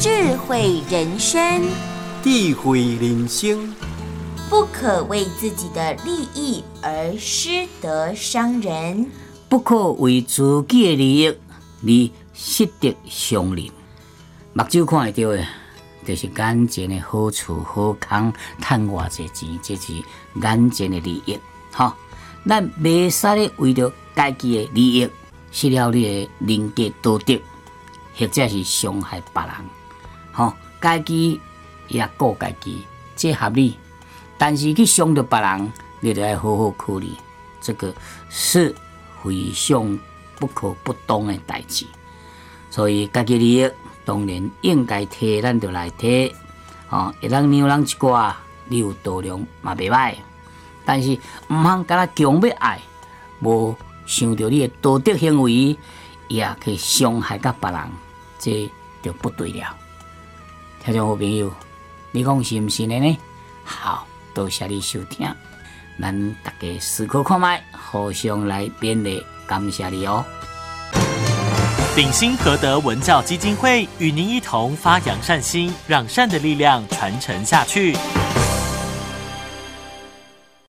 智慧人生，智慧人生，不可为自己的利益而失德伤人，不可为自己的利益而失德伤人。目睭看会到的，就是眼前的好处好康，赚偌济钱，这是眼前的利益。吼，咱袂使咧为着家己的利益，失了你的人格道德，或者是伤害别人。吼，家己也顾家己，这合理。但是去伤着别人，你得要好好考虑，这个是非常不可不当的代志。所以家己利益当然应该提，咱就来摕。吼，会当让人一寡，你有度量嘛袂歹。但是毋通甲他强要爱，无想到你的道德行为，也去伤害到别人，这就不对了。听众好朋友，你讲是毋是的呢？好，多谢你收听，咱大家思考看卖，互相来勉励，感谢你哦。鼎新和德文教基金会与您一同发扬善心，让善的力量传承下去。